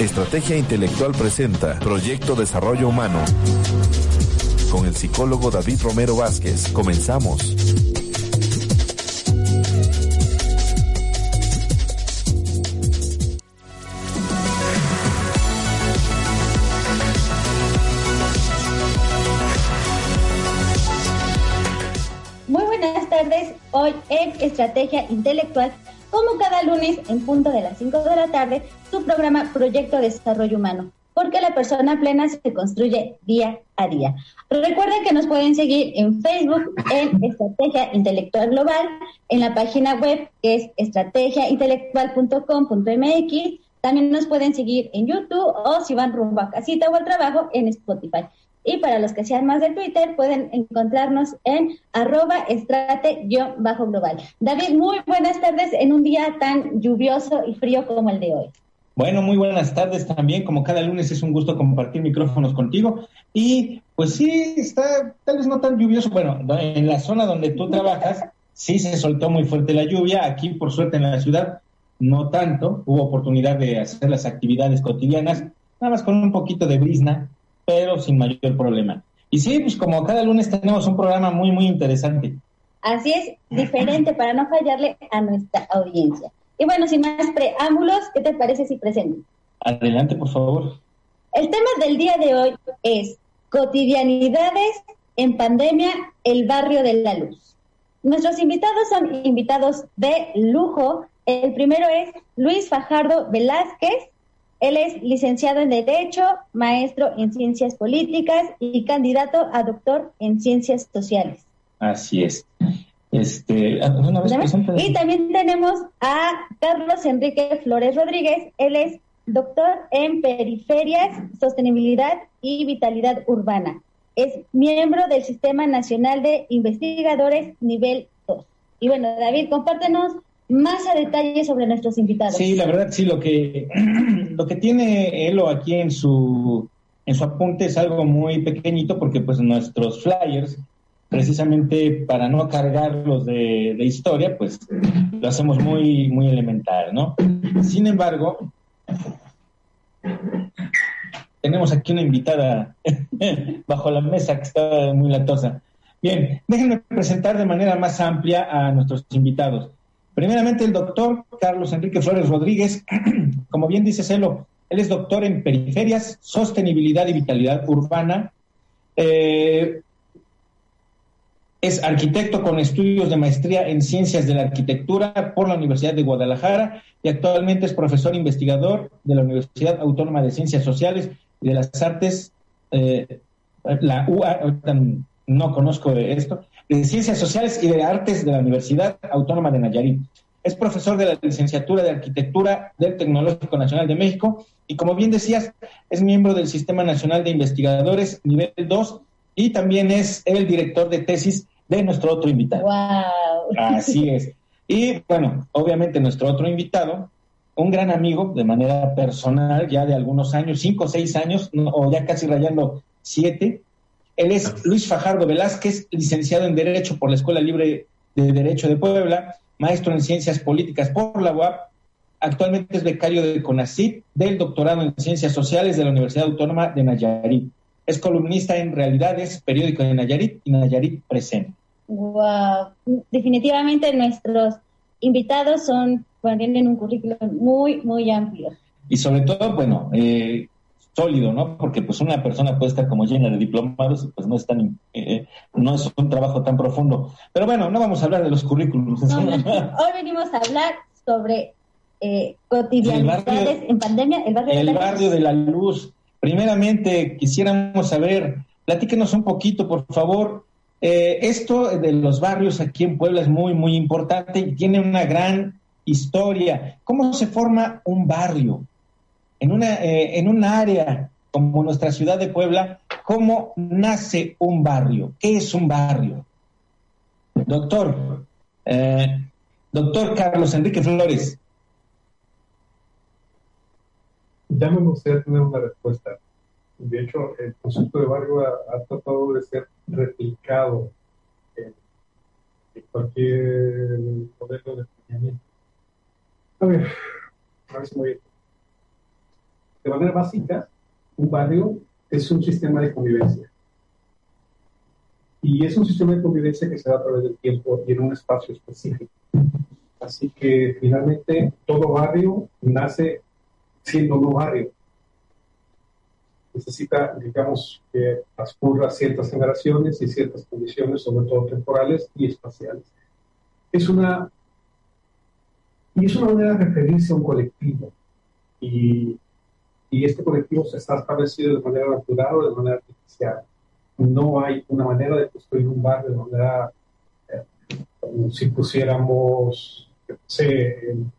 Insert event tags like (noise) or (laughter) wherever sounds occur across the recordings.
Estrategia Intelectual presenta Proyecto Desarrollo Humano. Con el psicólogo David Romero Vázquez. Comenzamos. Muy buenas tardes. Hoy en Estrategia Intelectual como cada lunes en punto de las 5 de la tarde, su programa Proyecto de Desarrollo Humano, porque la persona plena se construye día a día. Recuerden que nos pueden seguir en Facebook en Estrategia Intelectual Global, en la página web que es estrategiaintelectual.com.mx, también nos pueden seguir en YouTube o si van rumbo a casita o al trabajo en Spotify. Y para los que sean más de Twitter, pueden encontrarnos en arroba estrate-global. David, muy buenas tardes en un día tan lluvioso y frío como el de hoy. Bueno, muy buenas tardes también. Como cada lunes es un gusto compartir micrófonos contigo. Y pues sí, está tal vez no tan lluvioso. Bueno, en la zona donde tú trabajas, sí se soltó muy fuerte la lluvia. Aquí, por suerte, en la ciudad, no tanto. Hubo oportunidad de hacer las actividades cotidianas, nada más con un poquito de brisna pero sin mayor problema. Y sí, pues como cada lunes tenemos un programa muy, muy interesante. Así es, diferente para no fallarle a nuestra audiencia. Y bueno, sin más preámbulos, ¿qué te parece si presento? Adelante, por favor. El tema del día de hoy es cotidianidades en pandemia, el barrio de la luz. Nuestros invitados son invitados de lujo. El primero es Luis Fajardo Velázquez, él es licenciado en Derecho, maestro en Ciencias Políticas y candidato a doctor en Ciencias Sociales. Así es. Este, ah, y también tenemos a Carlos Enrique Flores Rodríguez. Él es doctor en Periferias, Sostenibilidad y Vitalidad Urbana. Es miembro del Sistema Nacional de Investigadores Nivel 2. Y bueno, David, compártenos más a detalle sobre nuestros invitados. Sí, la verdad, sí, lo que, (clears throat) lo que tiene Elo aquí en su, en su apunte es algo muy pequeñito porque pues nuestros flyers, precisamente para no cargarlos de, de historia, pues lo hacemos muy, muy elemental, ¿no? Sin embargo, tenemos aquí una invitada (laughs) bajo la mesa que está muy latosa. Bien, déjenme presentar de manera más amplia a nuestros invitados. Primeramente, el doctor Carlos Enrique Flores Rodríguez, (clears throat) como bien dice Celo, él es doctor en periferias, sostenibilidad y vitalidad urbana. Eh, es arquitecto con estudios de maestría en ciencias de la arquitectura por la Universidad de Guadalajara y actualmente es profesor investigador de la Universidad Autónoma de Ciencias Sociales y de las Artes, eh, la UA, no conozco esto, de Ciencias Sociales y de Artes de la Universidad Autónoma de Nayarit. Es profesor de la licenciatura de Arquitectura del Tecnológico Nacional de México y, como bien decías, es miembro del Sistema Nacional de Investigadores nivel 2 y también es el director de tesis de nuestro otro invitado. Wow. Así es. Y bueno, obviamente nuestro otro invitado, un gran amigo de manera personal, ya de algunos años, cinco o seis años, o ya casi rayando siete, él es Luis Fajardo Velázquez, licenciado en Derecho por la Escuela Libre de Derecho de Puebla, maestro en Ciencias Políticas por la UAP, actualmente es becario de CONACYT del doctorado en Ciencias Sociales de la Universidad Autónoma de Nayarit. Es columnista en Realidades, periódico de Nayarit y Nayarit Presente. Wow, definitivamente nuestros invitados son, bueno, tienen un currículum muy, muy amplio. Y sobre todo, bueno, eh, sólido, ¿no? Porque pues una persona puede estar como llena de diplomados pues no es tan, eh, no es un trabajo tan profundo. Pero bueno, no vamos a hablar de los currículums. (laughs) hoy venimos a hablar sobre eh, cotidianidades en pandemia, el barrio, el de, la barrio de la luz. Primeramente, quisiéramos saber, platíquenos un poquito, por favor. Eh, esto de los barrios aquí en Puebla es muy, muy importante y tiene una gran historia, cómo se forma un barrio en una, eh, en un área como nuestra ciudad de Puebla, cómo nace un barrio, qué es un barrio. Doctor, eh, doctor Carlos Enrique Flores. Ya me gustaría tener una respuesta. De hecho, el concepto de barrio ha, tratado de ser replicado en, cualquier modelo de planeamiento. A ver, a ver si. De manera básica, un barrio es un sistema de convivencia. Y es un sistema de convivencia que se da a través del tiempo y en un espacio específico. Así que finalmente todo barrio nace siendo un barrio. Necesita, digamos, que transcurra ciertas generaciones y ciertas condiciones, sobre todo temporales y espaciales. Es una, y es una manera de referirse a un colectivo. Y, y este colectivo se está establecido de manera natural o de manera artificial no hay una manera de construir un barrio de manera, eh, como si pusiéramos, sé, en,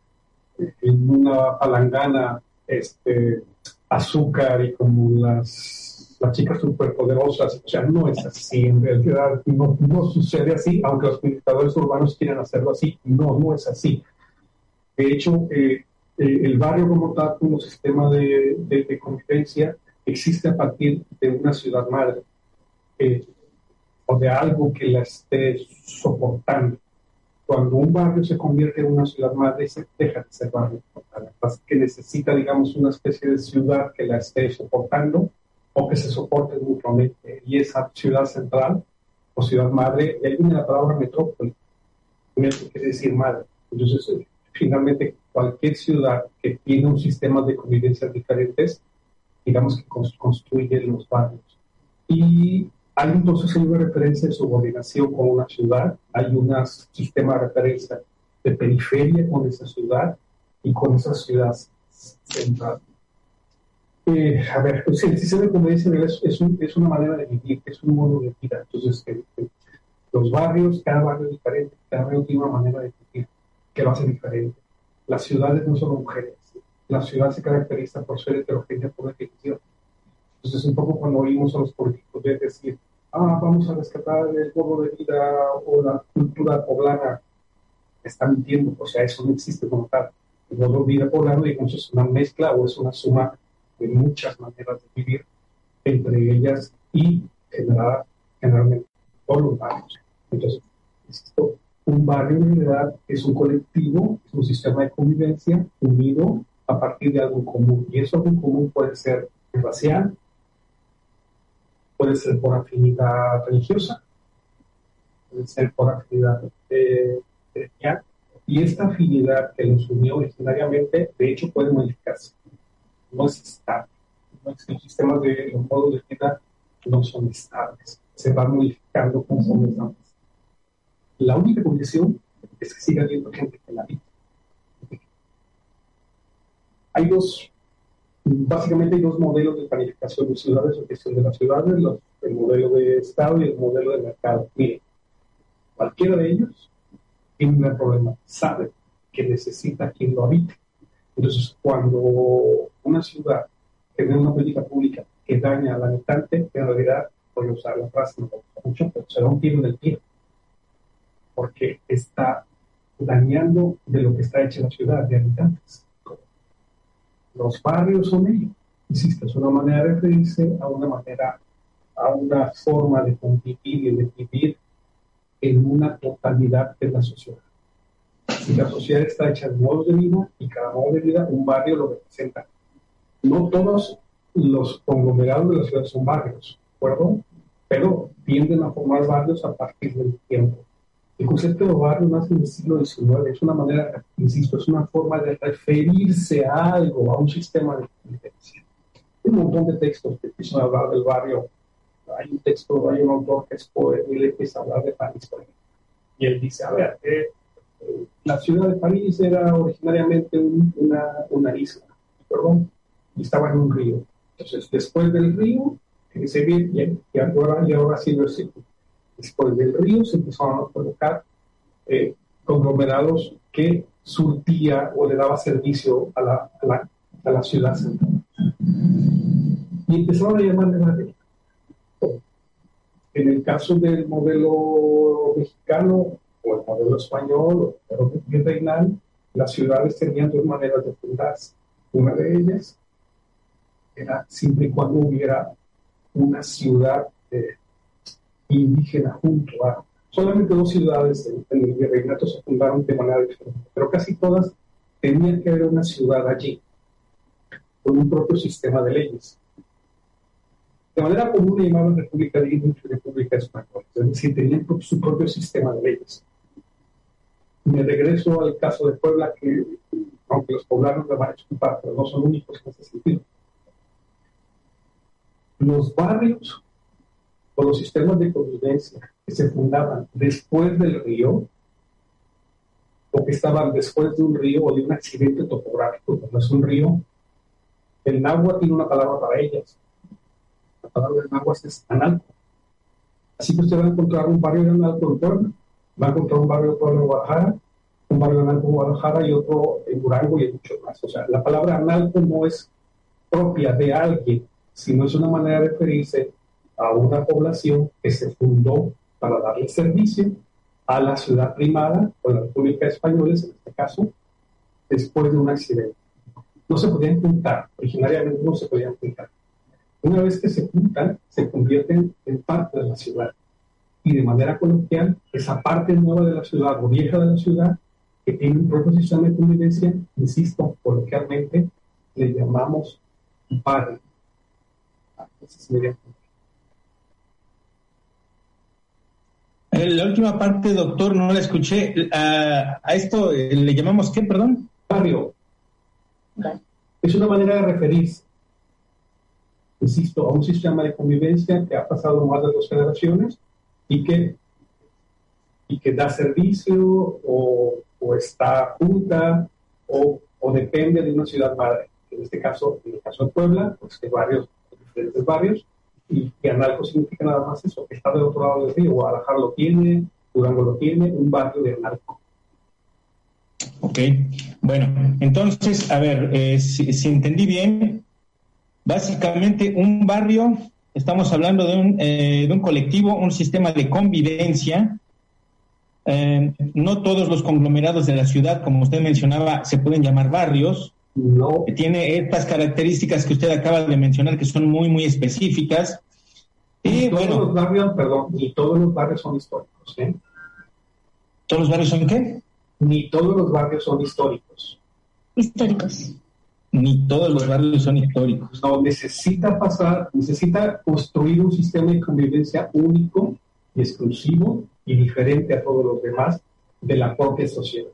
una palangana este, azúcar y como las, las chicas superpoderosas. O sea, no es así, en realidad no, no sucede así, aunque los militadores urbanos quieran hacerlo así, no, no es así. De hecho, eh, eh, el barrio como tal, como sistema de, de convivencia, existe a partir de una ciudad madre o de algo que la esté soportando. Cuando un barrio se convierte en una ciudad madre, se deja de ser barrio, que necesita, digamos, una especie de ciudad que la esté soportando o que se soporte mutuamente. Y esa ciudad central o ciudad madre, ahí viene la palabra metrópoli, que quiere decir madre. Entonces, eh, finalmente, cualquier ciudad que tiene un sistema de convivencia diferentes, digamos que construye los barrios. Y hay entonces una referencia de subordinación con una ciudad, hay un sistema de referencia de periferia con esa ciudad y con esa ciudad central. Eh, a ver, pues el sistema de convivencia es, es, una manera de vivir, es un modo de vida. Entonces, los barrios, cada barrio es diferente, cada barrio tiene una manera de vivir que lo hace diferente. Las ciudades no son mujeres, la ciudad se caracteriza por ser heterogénea por definición. Entonces, un poco cuando oímos a los políticos decir, ah, vamos a rescatar el modo de vida o la cultura poblana, está mintiendo, o sea, eso no existe como tal. El modo de vida poblano, digamos, es una mezcla o es una suma de muchas maneras de vivir, entre ellas y generada generalmente por los barrios. Entonces, un barrio en realidad es un colectivo, es un sistema de convivencia unido a partir de algo común. Y eso algo común puede ser racial, puede ser por afinidad religiosa, puede ser por afinidad de, y esta afinidad que los unió originariamente, de hecho, puede modificarse. No es estable. No es, los sistemas de los modos de vida no son estables. Se van modificando conforme estamos. La única condición es que siga habiendo gente que la vive. Hay dos Básicamente hay dos modelos de planificación de ciudades o gestión de las ciudades, el modelo de Estado y el modelo de mercado. Miren, cualquiera de ellos tiene un problema, sabe que necesita quien lo habite. Entonces, cuando una ciudad tiene una política pública que daña al habitante, en realidad, voy a usar la frase, no mucho, pero se da un tiro en el pie, porque está dañando de lo que está hecha la ciudad, de habitantes. Los barrios son ellos. Insisto, es una manera de referirse a una manera, a una forma de convivir y de vivir en una totalidad de la sociedad. Y la sociedad está hecha de modos de vida y cada modo de vida un barrio lo representa. No todos los conglomerados de la ciudad son barrios, ¿de acuerdo? Pero tienden a formar barrios a partir del tiempo. El concepto de barrio nace en el siglo XIX, es una manera, insisto, es una forma de referirse a algo, a un sistema de convivencia. Hay un montón de textos que empiezan a hablar del barrio. Hay un texto, hay un autor que es poeta y le empieza a hablar de París, por ejemplo. Y él dice, a ver, eh, eh, la ciudad de París era originariamente una, una, isla, perdón, y estaba en un río. Entonces, después del río, se ve, y ahora, y ahora sí lo después del río se empezaron a colocar eh, conglomerados que surtía o le daba servicio a la, a la, ciudad central. Y empezaron a llamarle barrio. En el caso del modelo mexicano o el modelo español o el modelo las ciudades tenían dos maneras de fundarse. Una de ellas era siempre y cuando hubiera una ciudad eh, indígena junto a... Solamente dos ciudades en, el virreinato se fundaron de manera diferente, pero casi todas tenían que haber una ciudad allí, con un propio sistema de leyes. De manera común le llamaban República de y República Española, es decir, tenían su propio sistema de leyes. Me regreso al caso de Puebla, que aunque los poblanos de van a pero no son únicos en ese sentido. Los barrios o los sistemas de convivencia que se fundaban después del río, o que estaban después de un río o de un accidente topográfico, como es un río, el náhuatl tiene una palabra para ellas. La palabra del náhuatl es analco. Así que usted va a encontrar un barrio de analco en Puebla, va a encontrar un barrio de Puebla en Guadalajara, un barrio de analco en Guadalajara y otro en Durango y en muchos más. O sea, la palabra analco no es propia de alguien, sino es una manera de referirse a una población que se fundó para darle servicio a la ciudad primada o la República Española, en este caso, después de un accidente. No se podían juntar, originariamente no se podían juntar. Una vez que se juntan, se convierten en parte de la ciudad. Y de manera coloquial, esa parte nueva de la ciudad o vieja de la ciudad, que tiene un propio sistema de convivencia, insisto, coloquialmente, le llamamos barrio. La última parte, doctor, no la escuché. A, esto eh, le llamamos qué, perdón? Barrio. Es una manera de referirse, insisto, a un sistema de convivencia que ha pasado más de dos generaciones y que, y que da servicio o, está junta o, o, depende de una ciudad madre. En este caso, en el caso de Puebla, pues que varios, diferentes barrios, y que Analco significa nada más eso, que está del otro lado del río. Guadalajara lo tiene, Durango lo tiene, un barrio de Analco. Ok, bueno, entonces, a ver, eh, si, entendí bien, básicamente un barrio, estamos hablando de un, eh, de un colectivo, un sistema de convivencia. Eh, no todos los conglomerados de la ciudad, como usted mencionaba, se pueden llamar barrios. No. Tiene estas características que usted acaba de mencionar que son muy, muy específicas. Y, todos bueno, los barrios, perdón, ni todos los barrios son históricos. ¿eh? ¿Todos los barrios son qué? Ni todos los barrios son históricos. Históricos. Ni todos los barrios son históricos. No, necesita pasar, necesita construir un sistema de convivencia único y exclusivo y diferente a todos los demás de la propia sociedad.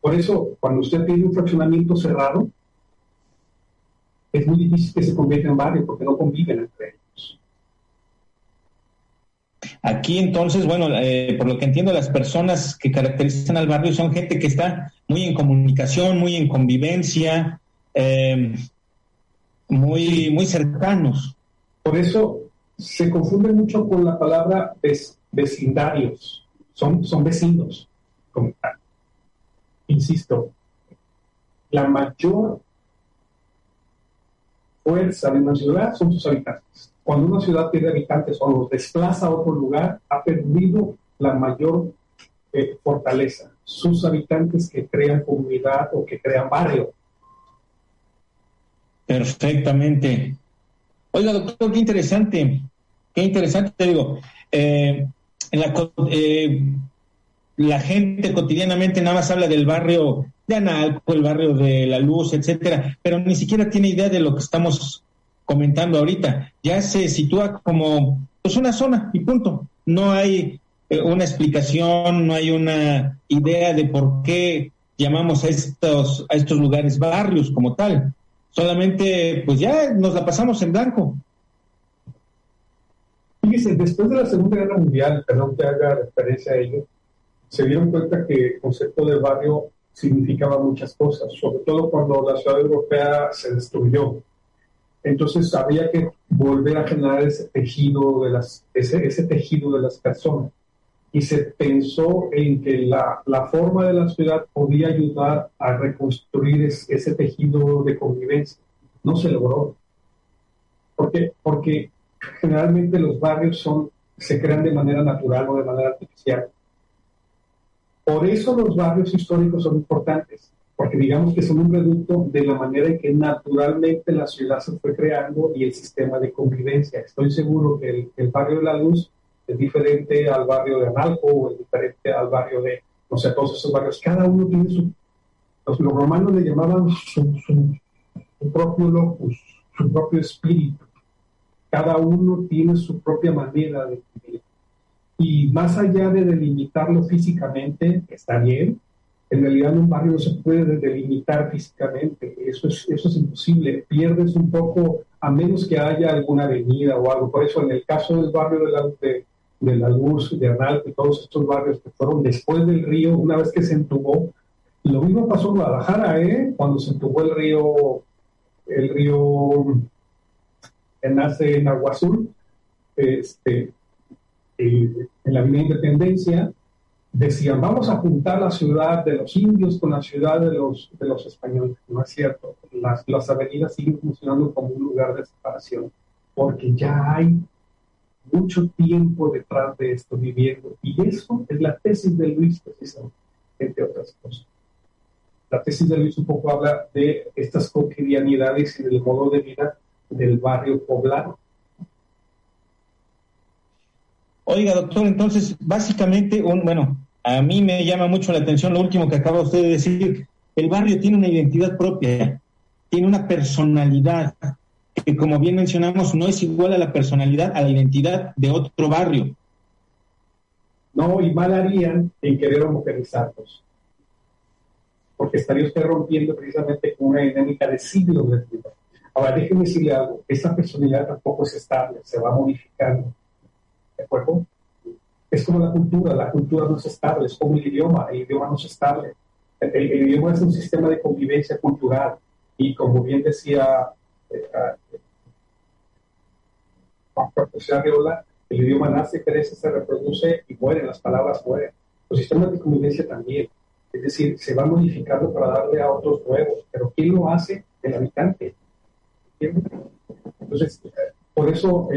Por eso, cuando usted tiene un fraccionamiento cerrado, es muy difícil que se convierta en barrio porque no conviven entre ellos. Aquí entonces, bueno, eh, por lo que entiendo, las personas que caracterizan al barrio son gente que está muy en comunicación, muy en convivencia, eh, muy, muy cercanos. Por eso se confunde mucho con la palabra vecindarios. Son, son vecinos, como tal insisto, la mayor fuerza de una ciudad son sus habitantes. Cuando una ciudad tiene habitantes o los desplaza a otro lugar, ha perdido la mayor eh, fortaleza. Sus habitantes que crean comunidad o que crean barrio. Perfectamente. Oiga, doctor, qué interesante. Qué interesante, te digo. Eh, en la, eh, la gente cotidianamente nada más habla del barrio de Analco, el barrio de La Luz, etcétera, pero ni siquiera tiene idea de lo que estamos comentando ahorita. Ya se sitúa como pues una zona y punto. No hay eh, una explicación, no hay una idea de por qué llamamos a estos a estos lugares barrios como tal. Solamente pues ya nos la pasamos en blanco. Fíjese, después de la Segunda Guerra Mundial, perdón que haga referencia a ello, se dieron cuenta que el concepto de barrio significaba muchas cosas, sobre todo cuando la ciudad europea se destruyó. Entonces había que volver a generar ese tejido de las, ese, ese tejido de las personas. y se pensó en que la, la forma de la ciudad podía ayudar a reconstruir ese tejido de convivencia. No se logró. ¿Por qué? Porque generalmente los barrios son, se crean de manera natural o de manera artificial. Por eso los barrios históricos son importantes, porque digamos que son un reducto de la manera en que naturalmente la ciudad se fue creando y el sistema de convivencia. Estoy seguro que el, barrio de la Luz es diferente al barrio de Analco o es diferente al barrio de, no sé, todos esos barrios. Cada uno tiene su, los, romanos le llamaban su, su, propio locus, su propio espíritu. Cada uno tiene su propia manera de vivir. Y más allá de delimitarlo físicamente, está bien, en realidad en un barrio no se puede delimitar físicamente, eso es, eso es imposible, pierdes un poco, a menos que haya alguna avenida o algo. Por eso en el caso del barrio de, la, de, La Luz, de Arnaldo y todos estos barrios que fueron después del río, una vez que se entubó. Lo mismo pasó en Guadalajara, ¿eh? cuando se entubó el río, el río que nace en Agua Azul, este, en la Avenida Independencia, decían, vamos a juntar la ciudad de los indios con la ciudad de los, de los españoles. No es cierto, las, las avenidas siguen funcionando como un lugar de separación, porque ya hay mucho tiempo detrás de esto viviendo. Y eso es la tesis de Luis, precisamente, entre otras cosas. La tesis de Luis un poco habla de estas cotidianidades y del modo de vida del barrio poblado. Oiga, doctor, entonces, básicamente, un, bueno, a mí me llama mucho la atención lo último que acaba usted de decir. El barrio tiene una identidad propia, tiene una personalidad, que como bien mencionamos no es igual a la personalidad, a la identidad de otro barrio. No, y mal harían en querer homogenizarlos, porque estaría usted rompiendo precisamente con una dinámica de siglos de vida. Ahora, déjeme decirle algo, esa personalidad tampoco es estable, se va modificando. ¿De acuerdo? Es como la cultura, la cultura no es estable, es como el idioma, el idioma no es estable. El, el idioma es un sistema de convivencia cultural y como bien decía Juan el idioma nace, crece, se reproduce y muere, las palabras mueren. Los sistemas de convivencia también. Es decir, se va modificando para darle a otros nuevos. Pero ¿quién lo hace? El habitante. Entonces, por eso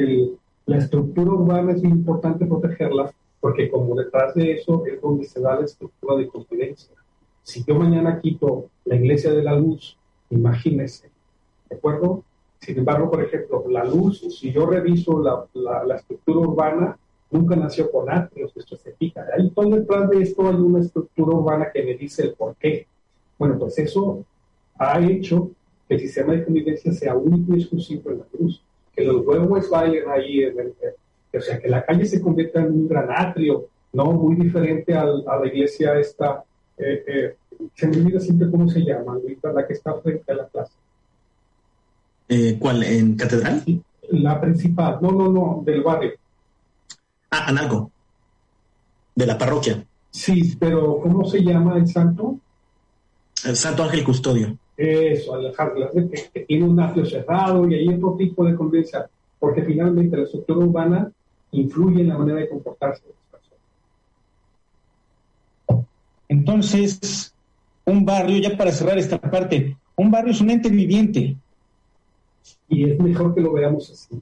la estructura urbana es importante protegerla, porque como detrás de eso es donde se da la estructura de convivencia. Si yo mañana quito la iglesia de la luz, imagínese, ¿de acuerdo? Sin embargo, por ejemplo, la luz, si yo reviso la, la, estructura urbana, nunca nació con atrios, esto se fija. Ahí todo detrás de esto hay una estructura urbana que me dice el por qué. Bueno, pues eso ha hecho que el sistema de convivencia sea único y exclusivo en la luz, que los huevos bailen ahí, en el, o sea, que la calle se convierta en un gran atrio, ¿no? Muy diferente a la iglesia esta, eh, eh, se me olvida siempre cómo se llama, la que está frente a la plaza. Eh, ¿Cuál? ¿En Catedral? La principal, no, no, no, del barrio. Ah, Analco. De la parroquia. Sí, pero ¿cómo se llama el santo? El Santo Ángel Custodio. Eso, que, que tiene un atrio cerrado y hay otro tipo de convivencia, porque finalmente la estructura urbana influye en la manera de comportarse de las personas. Entonces, un barrio, ya para cerrar esta parte, un barrio es un ente viviente, y es mejor que lo veamos así.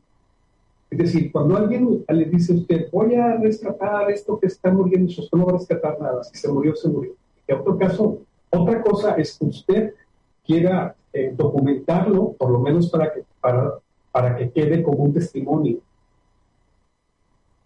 Es decir, cuando alguien le dice a usted, voy a rescatar esto que está muriendo, usted no va a rescatar nada, si se murió, se murió. En otro caso, otra cosa es que usted quiera eh, documentarlo, por lo menos para que, para, para que quede como un testimonio.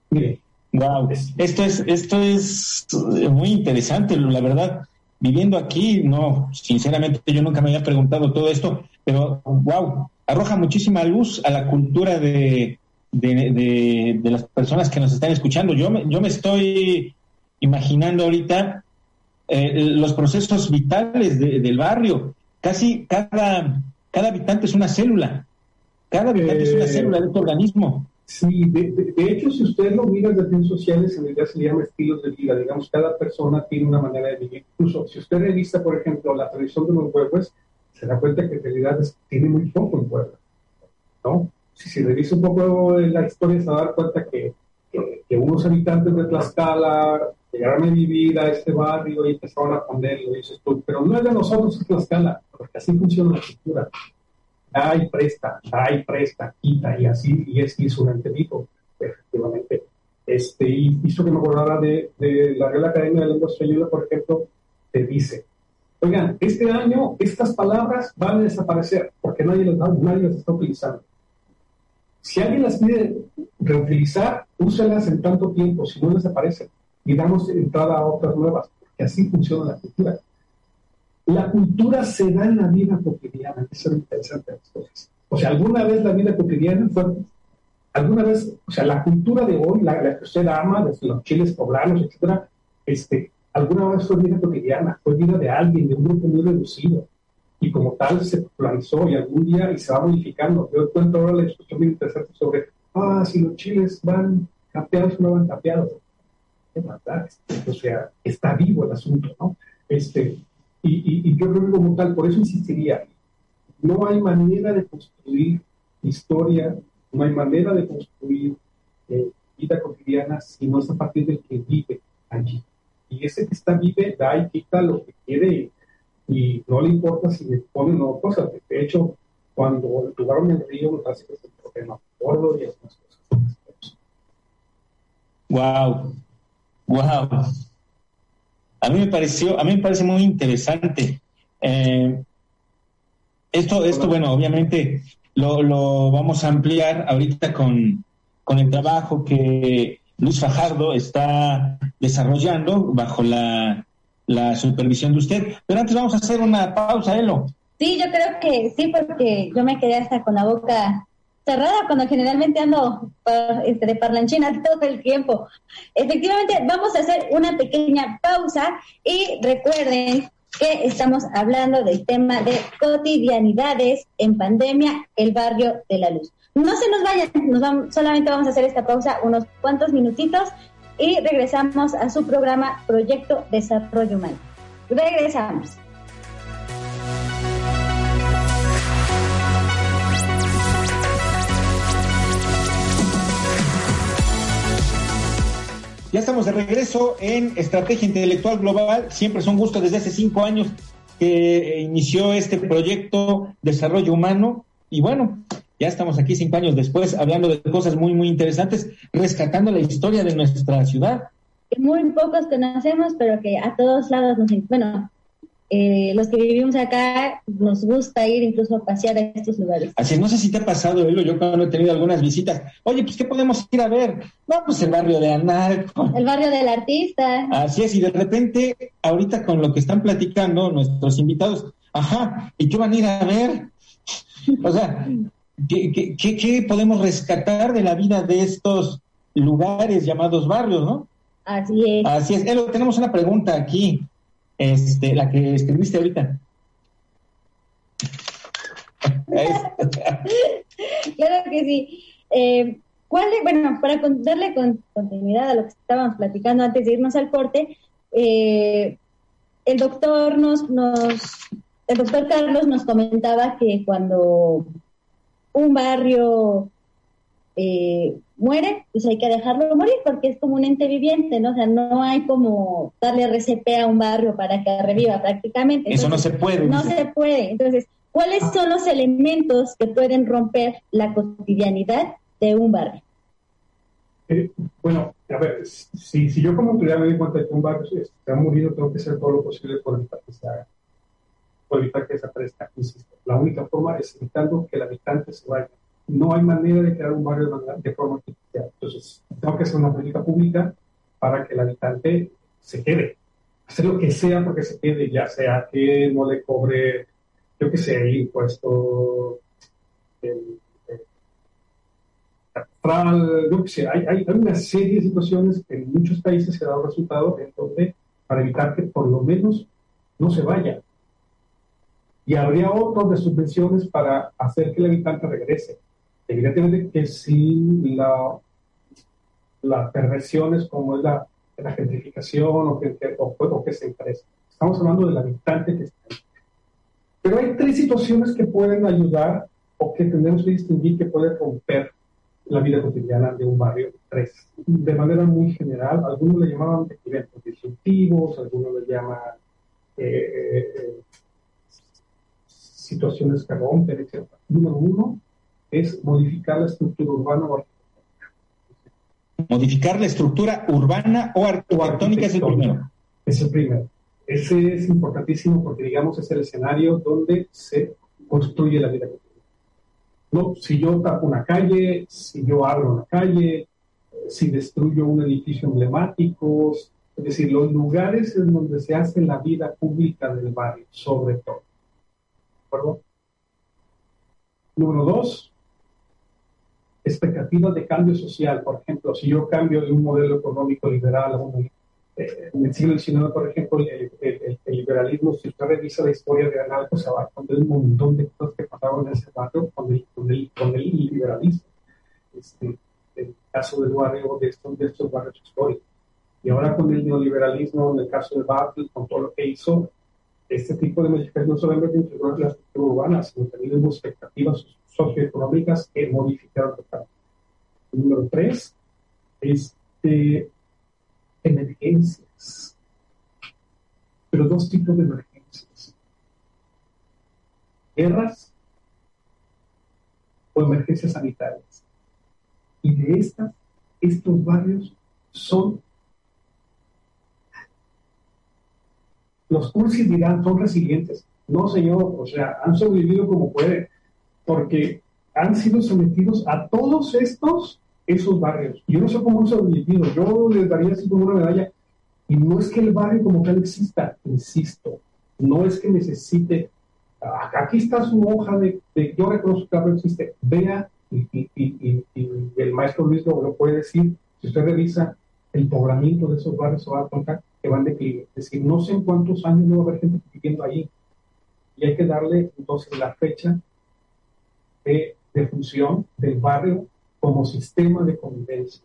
Mire. Wow, esto es, esto es muy interesante, la verdad. Viviendo aquí, no, sinceramente yo nunca me había preguntado todo esto, pero wow, arroja muchísima luz a la cultura de, de, las personas que nos están escuchando. Yo me, yo me estoy imaginando ahorita eh, los procesos vitales del barrio. Casi cada, cada habitante es una célula. Cada habitante es una eh, célula de este organismo. Sí, de, hecho, si ustedes lo miran desde redes sociales, en realidad se llama estilos de vida. Digamos, cada persona tiene una manera de vivir. Incluso, si usted revisa, por ejemplo, la tradición de los huevos, se da cuenta que en realidad tiene muy poco en Puebla. ¿no? Si se revisa un poco la historia, se va a dar cuenta que, que unos habitantes de Tlaxcala llegaron a vivir a este barrio y empezaron a ponerlo, dices tú, pero no es de nosotros es Tlaxcala, porque así funciona la cultura. Da y presta, da y presta, quita, y así, y es insurante vivo, efectivamente. Este, y hizo que me acordara de, de la Real Academia de Lengua Ayuda, por ejemplo, te dice, oigan, este año estas palabras van a desaparecer, porque nadie las, nadie las está utilizando. Si alguien las pide reutilizar, úselas en tanto tiempo, si no desaparecen, y damos entrada a otras nuevas, porque así funciona la cultura. La cultura se da en la vida cotidiana, eso es lo interesante de las cosas. O sea, alguna vez la vida cotidiana fue, alguna vez, o sea, la cultura de hoy, la, la que usted ama, desde los chiles poblanos, etcétera, este, alguna vez fue vida cotidiana, fue vida de alguien, de un grupo muy reducido y como tal se popularizó y algún día y se va modificando. Yo cuento ahora la discusión muy interesante sobre, ah, si los chiles van capeados o no van capeados. O sea, está vivo el asunto, ¿no? Este, y, y, yo creo que como tal, por eso insistiría, no hay manera de construir historia, no hay manera de construir eh, vida cotidiana si no es a partir del que vive allí. Y ese que está vive da y quita lo que quiere y no le importa si le ponen o cosas. De hecho, cuando jugaron el río, me parece que es el problema gordo y esas cosas. Wow, wow. A mí me pareció, a mí me parece muy interesante. Eh, esto, esto, bueno, obviamente lo, lo, vamos a ampliar ahorita con, con el trabajo que Luis Fajardo está desarrollando bajo la la supervisión de usted. Pero antes vamos a hacer una pausa, Elo. Sí, yo creo que sí, porque yo me quedé hasta con la boca cerrada cuando generalmente ando este, de parlanchina (laughs) todo el tiempo. Efectivamente, vamos a hacer una pequeña pausa y recuerden que estamos hablando del tema de cotidianidades en pandemia, el barrio de la luz. No se nos vayan, nos vamos, solamente vamos a hacer esta pausa unos cuantos minutitos y regresamos a su programa Proyecto Desarrollo Humano. Regresamos. Ya estamos de regreso en Estrategia Intelectual Global. Siempre son gustos desde hace cinco años que inició este proyecto Desarrollo Humano. Y bueno, ya estamos aquí cinco años después hablando de cosas muy, muy interesantes, rescatando la historia de nuestra ciudad. Muy pocos conocemos, pero que a todos lados nos... Bueno, eh, los que vivimos acá nos gusta ir incluso a pasear a estos lugares. Así no sé si te ha pasado, Elo, yo cuando he tenido algunas visitas, oye, pues ¿qué podemos ir a ver? No, pues el barrio de Anarco. El barrio del artista. Así es, y de repente, ahorita con lo que están platicando nuestros invitados, ajá, ¿y qué van a ir a ver? O sea, ¿Qué, qué, podemos rescatar de la vida de estos lugares llamados barrios, no? Así es. Así es. tenemos una pregunta aquí, este, la que escribiste ahorita. claro (laughs) que sí. Eh, ¿cuál bueno, para darle continuidad a lo que estábamos platicando antes de irnos al corte, eh, el doctor nos, nos, el doctor Carlos nos comentaba que cuando un barrio eh, muere, pues hay que dejarlo morir porque es como un ente viviente, ¿no? O sea, no hay como darle RCP a un barrio para que reviva prácticamente. Eso no se puede. No se puede. Entonces, ¿cuáles son los elementos que pueden romper la cotidianidad de un barrio? Eh, bueno, a ver, si, si yo como autoridad me doy cuenta de que un barrio se ha murido, tengo que hacer todo lo posible por evitar que se haga evitar que desaparezca. Insisto, la única forma es evitando que el habitante se vaya. No hay manera de crear un barrio de forma artificial. Entonces, tengo que hacer una política pública para que el habitante se quede. Hacer lo que sea porque se quede, ya sea que no le cobre, yo que sé, el impuesto, el, yo que sé, hay, hay, una serie de situaciones que en muchos países se ha dado resultado en donde, para evitar que por lo menos no se vaya y habría otros de subvenciones para hacer que el habitante regrese. Evidentemente que si la, las perversiones como es la, la gentrificación o que, o, que se interesa. Estamos hablando del habitante que está ahí. Pero hay tres situaciones que pueden ayudar o que tenemos que distinguir que pueden romper la vida cotidiana de un barrio. Tres. De manera muy general, algunos le llamaban eventos disruptivos, algunos le llaman eh, eh, situaciones que rompen, etc. Número uno es modificar la estructura urbana o Modificar la estructura urbana o arquitectónica es el primero. Es el primero. Ese es importantísimo porque, digamos, es el escenario donde se construye la vida cotidiana. No, si yo tapo una calle, si yo abro una calle, si destruyo un edificio emblemático, es decir, los lugares en donde se hace la vida pública del barrio, sobre todo. ¿De acuerdo? Número dos, expectativas de cambio social. Por ejemplo, si yo cambio de un modelo económico liberal a uno eh, en el siglo XIX, por ejemplo, el, liberalismo, si usted revisa la historia de Analco, se va a encontrar un montón de cosas que pasaron en ese barrio con el, con el, con el liberalismo. Este, el caso del barrio de estos, de estos barrios históricos. Y ahora con el neoliberalismo, en el caso de Bartlett, con todo lo que hizo, este tipo de modificaciones no solamente integró la estructura urbana, sino también hubo expectativas socioeconómicas que modificaron totalmente. Número tres, este, emergencias. Pero dos tipos de emergencias. Guerras o emergencias sanitarias. Y de estas, estos barrios son los cursis dirán, son resilientes. No, señor, o sea, han sobrevivido como pueden porque han sido sometidos a todos estos, esos barrios. Yo no sé cómo han sobrevivido, yo les daría así como una medalla. Y no es que el barrio como tal exista, insisto, no es que necesite, aquí está su hoja de, yo reconozco que el barrio existe, vea, y, el maestro Luis lo, puede decir, si usted revisa el poblamiento de esos barrios, se va a contar que van de declive. Es decir, no sé en cuántos años no va a haber gente viviendo ahí. Y hay que darle entonces la fecha de, función del barrio como sistema de convivencia,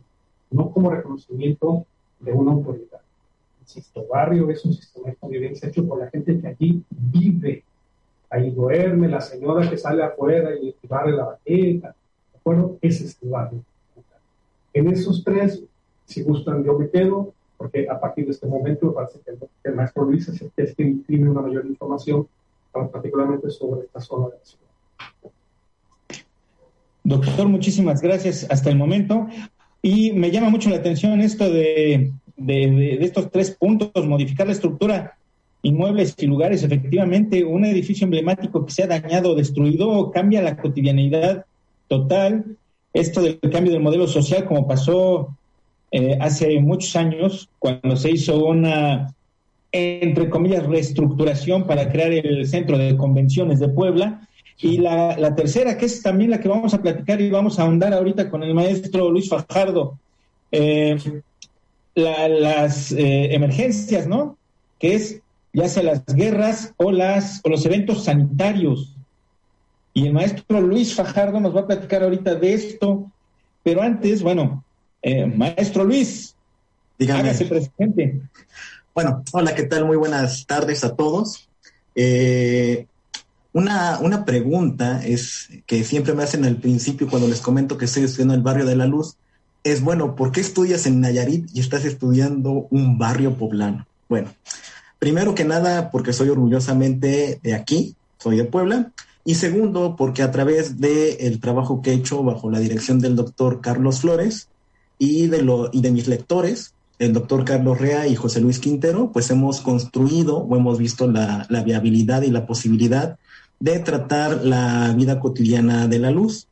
no como reconocimiento de una autoridad. Insisto, barrio es un sistema de convivencia hecho por la gente que allí vive. Ahí duerme la señora que sale afuera y barre la baqueta. ¿De acuerdo? Ese es el barrio. En esos tres, si gustan, yo me quedo, porque a partir de este momento me parece que el, maestro Luis es el que tiene una mayor información, particularmente sobre esta zona de la ciudad. Doctor, muchísimas gracias hasta el momento. Y me llama mucho la atención esto de, estos tres puntos, modificar la estructura, inmuebles y lugares. Efectivamente, un edificio emblemático que se ha dañado destruido cambia la cotidianidad total. Esto del cambio del modelo social, como pasó eh, hace muchos años, cuando se hizo una, entre comillas, reestructuración para crear el Centro de Convenciones de Puebla, y la, tercera, que es también la que vamos a platicar y vamos a ahondar ahorita con el maestro Luis Fajardo, eh, las eh, emergencias, ¿no? Que es ya sea las guerras o, las, o los eventos sanitarios. Y el maestro Luis Fajardo nos va a platicar ahorita de esto, pero antes, bueno, eh, maestro Luis, Dígame. hágase presente. Bueno, hola, ¿qué tal? Muy buenas tardes a todos. Eh, una, una pregunta es que siempre me hacen al principio cuando les comento que estoy estudiando el barrio de la luz, es bueno, ¿por qué estudias en Nayarit y estás estudiando un barrio poblano? Bueno, primero que nada, porque soy orgullosamente de aquí, soy de Puebla, y segundo, porque a través del el trabajo que he hecho bajo la dirección del doctor Carlos Flores y de, lo, y de mis lectores, el doctor Carlos Rea y José Luis Quintero, pues hemos construido o hemos visto la, la viabilidad y la posibilidad de tratar la vida cotidiana de la luz.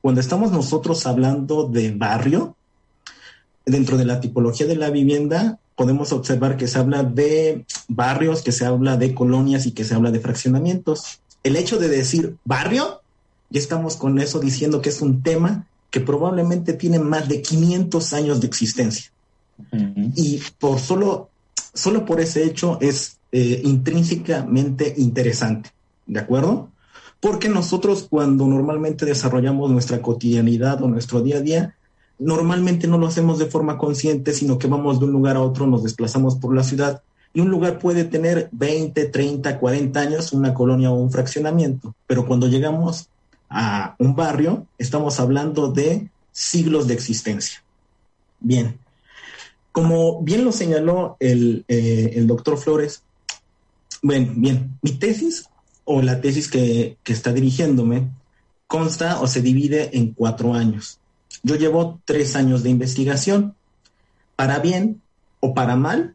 Cuando estamos nosotros hablando de barrio, dentro de la tipología de la vivienda, podemos observar que se habla de barrios, que se habla de colonias y que se habla de fraccionamientos. El hecho de decir barrio, ya estamos con eso diciendo que es un tema que probablemente tiene más de 500 años de existencia. Y por solo, solo por ese hecho es eh, intrínsecamente interesante. ¿de acuerdo? Porque nosotros cuando normalmente desarrollamos nuestra cotidianidad o nuestro día a día, normalmente no lo hacemos de forma consciente, sino que vamos de un lugar a otro, nos desplazamos por la ciudad y un lugar puede tener 20, 30, 40 años, una colonia o un fraccionamiento, pero cuando llegamos a un barrio, estamos hablando de siglos de existencia. Bien, como bien lo señaló el, eh, el doctor Flores, bueno, bien, mi tesis o la tesis que, que está dirigiéndome consta o se divide en cuatro años. Yo llevo tres años de investigación. Para bien o para mal,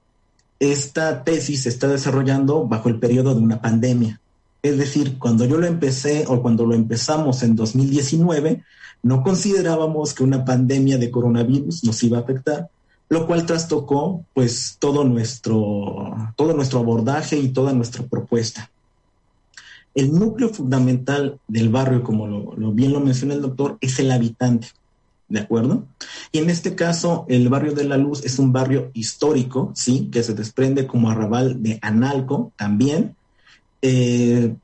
esta tesis se está desarrollando bajo el periodo de una pandemia. Es decir, cuando yo lo empecé o cuando lo empezamos en 2019, no considerábamos que una pandemia de coronavirus nos iba a afectar, lo cual trastocó pues todo nuestro, todo nuestro abordaje y toda nuestra propuesta. El núcleo fundamental del barrio, como lo, bien lo menciona el doctor, es el habitante. ¿De acuerdo? Y en este caso, el barrio de la Luz es un barrio histórico, ¿sí? Que se desprende como arrabal de Analco también, eh,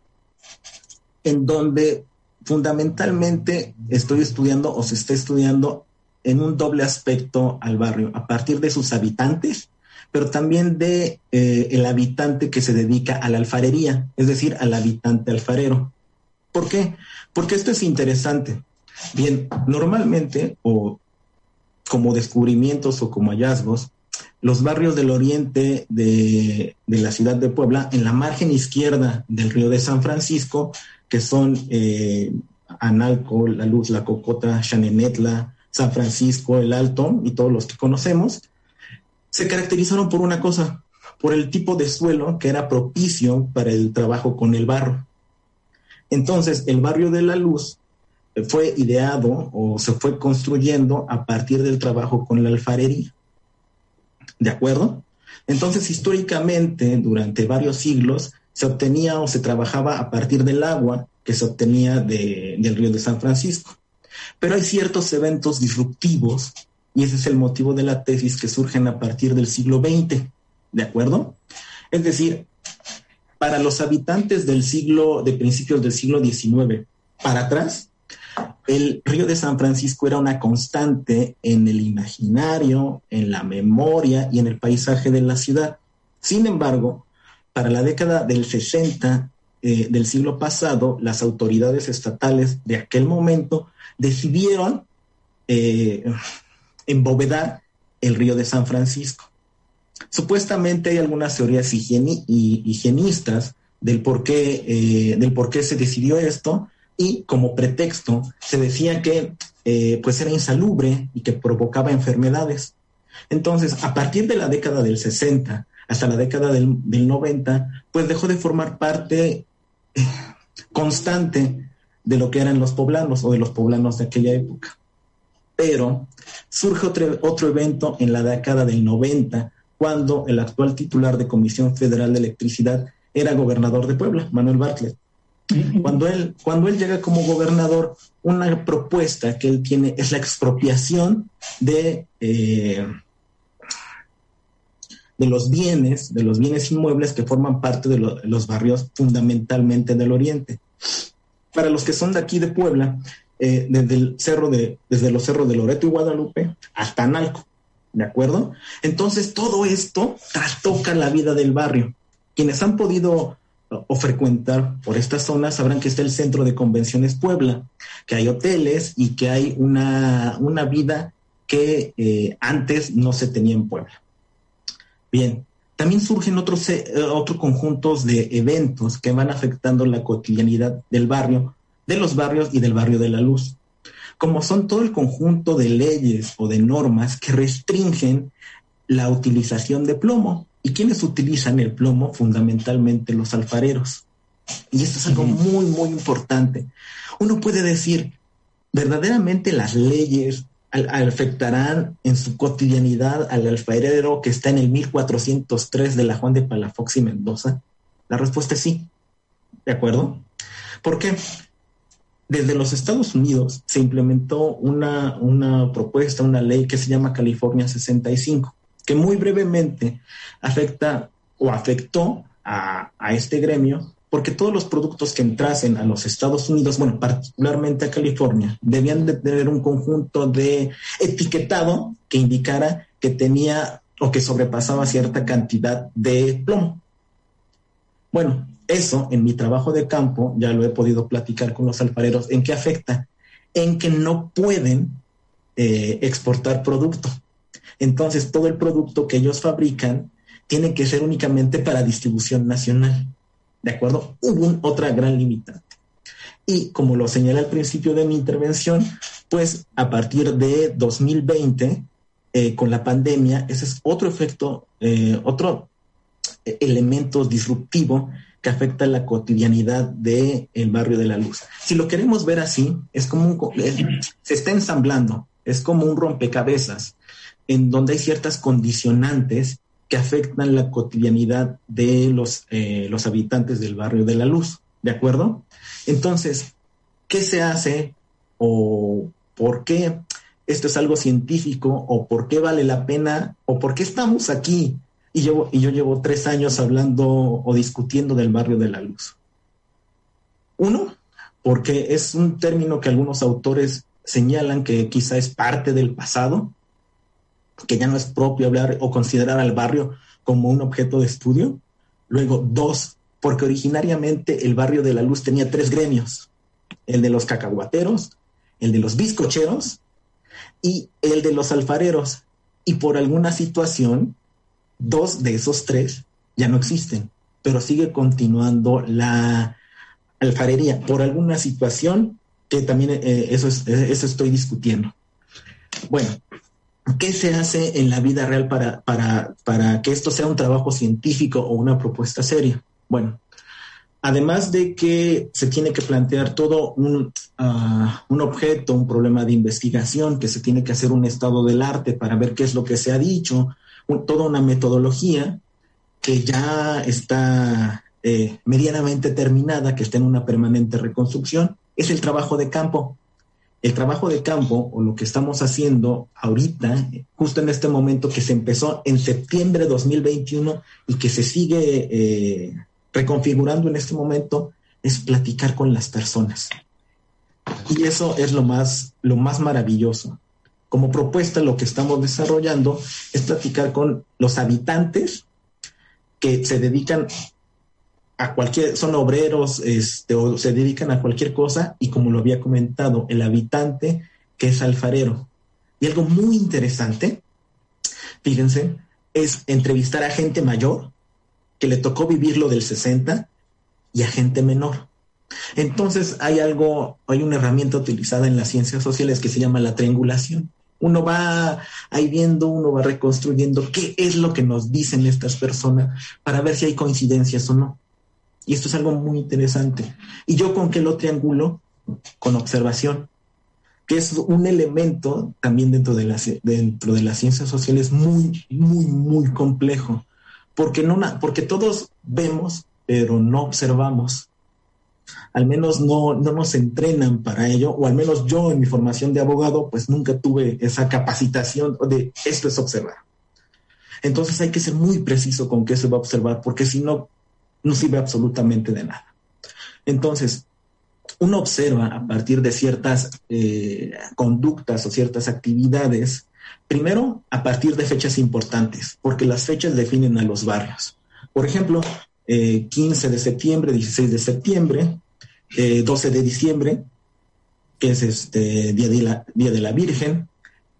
en donde fundamentalmente estoy estudiando o se está estudiando en un doble aspecto al barrio, a partir de sus habitantes, pero también de eh, el habitante que se dedica a la alfarería, es decir, al habitante alfarero. ¿Por qué? Porque esto es interesante. Bien, normalmente, o como descubrimientos o como hallazgos, los barrios del oriente de, la ciudad de Puebla, en la margen izquierda del río de San Francisco, que son eh, Analco, La Luz, La Cocota, Chanenetla, San Francisco, El Alto y todos los que conocemos, se caracterizaron por una cosa, por el tipo de suelo que era propicio para el trabajo con el barro. Entonces, el barrio de La Luz fue ideado o se fue construyendo a partir del trabajo con la alfarería. ¿De acuerdo? Entonces, históricamente, durante varios siglos, se obtenía o se trabajaba a partir del agua que se obtenía del río de San Francisco. Pero hay ciertos eventos disruptivos, y ese es el motivo de la tesis que surgen a partir del siglo XX, ¿de acuerdo? Es decir, para los habitantes del siglo, de principios del siglo XIX para atrás, el río de San Francisco era una constante en el imaginario, en la memoria y en el paisaje de la ciudad. Sin embargo, para la década del 60 eh, del siglo pasado, las autoridades estatales de aquel momento decidieron eh, embovedar el río de San Francisco. Supuestamente hay algunas teorías higienistas del por, qué, eh, del por qué se decidió esto, y como pretexto se decía que eh, pues era insalubre y que provocaba enfermedades. Entonces, a partir de la década del 60 hasta la década del, 90, pues dejó de formar parte eh, constante de lo que eran los poblanos o de los poblanos de aquella época. Pero surge otro, otro evento en la década del 90, cuando el actual titular de Comisión Federal de Electricidad era gobernador de Puebla, Manuel Bartlett. Cuando él, cuando él llega como gobernador, una propuesta que él tiene es la expropiación de, eh, de los bienes, de los bienes inmuebles que forman parte de, los barrios fundamentalmente del oriente. Para los que son de aquí de Puebla, eh, desde el cerro de, desde los cerros de Loreto y Guadalupe hasta Analco, ¿de acuerdo? Entonces todo esto trastoca la vida del barrio. Quienes han podido o frecuentar por esta zona sabrán que está el Centro de Convenciones Puebla, que hay hoteles y que hay una, vida que eh, antes no se tenía en Puebla. Bien, también surgen otros, eh, otros conjuntos de eventos que van afectando la cotidianidad del barrio, de los barrios y del barrio de la luz, como son todo el conjunto de leyes o de normas que restringen la utilización de plomo, ¿Y quiénes utilizan el plomo? Fundamentalmente los alfareros. Y esto es algo muy, muy importante. Uno puede decir, verdaderamente las leyes afectarán en su cotidianidad al alfarero que está en el 1403 de la Juan de Palafox y Mendoza? La respuesta es sí. ¿De acuerdo? Porque desde los Estados Unidos se implementó una, una propuesta, una ley que se llama California 65 que muy brevemente afecta o afectó a, este gremio porque todos los productos que entrasen a los Estados Unidos, bueno, particularmente a California, debían de tener un conjunto de etiquetado que indicara que tenía o que sobrepasaba cierta cantidad de plomo. Bueno, eso en mi trabajo de campo, ya lo he podido platicar con los alfareros, ¿en qué afecta? En que no pueden eh, exportar producto. Entonces, todo el producto que ellos fabrican tiene que ser únicamente para distribución nacional. ¿De acuerdo? Hubo otra gran limitante. Y como lo señalé al principio de mi intervención, pues a partir de 2020, eh, con la pandemia, ese es otro efecto, eh, otro elemento disruptivo que afecta la cotidianidad del el barrio de la luz. Si lo queremos ver así, es como un, se está ensamblando, es como un rompecabezas en donde hay ciertas condicionantes que afectan la cotidianidad de los, eh, los habitantes del barrio de la luz, ¿de acuerdo? Entonces, ¿qué se hace o por qué esto es algo científico o por qué vale la pena o por qué estamos aquí y, yo llevo tres años hablando o discutiendo del barrio de la luz. Uno, porque es un término que algunos autores señalan que quizá es parte del pasado, que ya no es propio hablar o considerar al barrio como un objeto de estudio. Luego, dos, porque originariamente el barrio de la luz tenía tres gremios, el de los cacahuateros, el de los bizcocheros y el de los alfareros. Y por alguna situación, dos de esos tres ya no existen, pero sigue continuando la alfarería por alguna situación que también eh, eso, eso estoy discutiendo. Bueno, ¿qué se hace en la vida real para, para, para que esto sea un trabajo científico o una propuesta seria? Bueno, además de que se tiene que plantear todo un, ah, un, objeto, un problema de investigación, que se tiene que hacer un estado del arte para ver qué es lo que se ha dicho, toda una metodología que ya está eh, medianamente terminada, que está en una permanente reconstrucción, es el trabajo de campo. El trabajo de campo, o lo que estamos haciendo ahorita, justo en este momento que se empezó en septiembre de 2021 y que se sigue eh, reconfigurando en este momento, es platicar con las personas. Y eso es lo más, lo más maravilloso como propuesta lo que estamos desarrollando es platicar con los habitantes que se dedican a cualquier, son obreros, este, o se dedican a cualquier cosa, y como lo había comentado, el habitante que es alfarero. Y algo muy interesante, fíjense, es entrevistar a gente mayor que le tocó vivir lo del 60 y a gente menor. Entonces hay algo, hay una herramienta utilizada en las ciencias sociales que se llama la triangulación. Uno va ahí viendo, uno va reconstruyendo qué es lo que nos dicen estas personas para ver si hay coincidencias o no. Y esto es algo muy interesante. ¿Y yo con qué lo triangulo? Con observación, que es un elemento también dentro de, las, dentro de las ciencias sociales muy, muy, muy complejo. Porque, no, porque todos vemos, pero no observamos al menos no, no nos entrenan para ello, o al menos yo en mi formación de abogado, pues nunca tuve esa capacitación de esto es observar. Entonces hay que ser muy preciso con qué se va a observar, porque si no, no sirve absolutamente de nada. Entonces, uno observa a partir de ciertas eh, conductas o ciertas actividades, primero a partir de fechas importantes, porque las fechas definen a los barrios. Por ejemplo, 15 eh, de septiembre, 16 de septiembre, 12 eh, de diciembre, que es este Día de la, Día de la Virgen.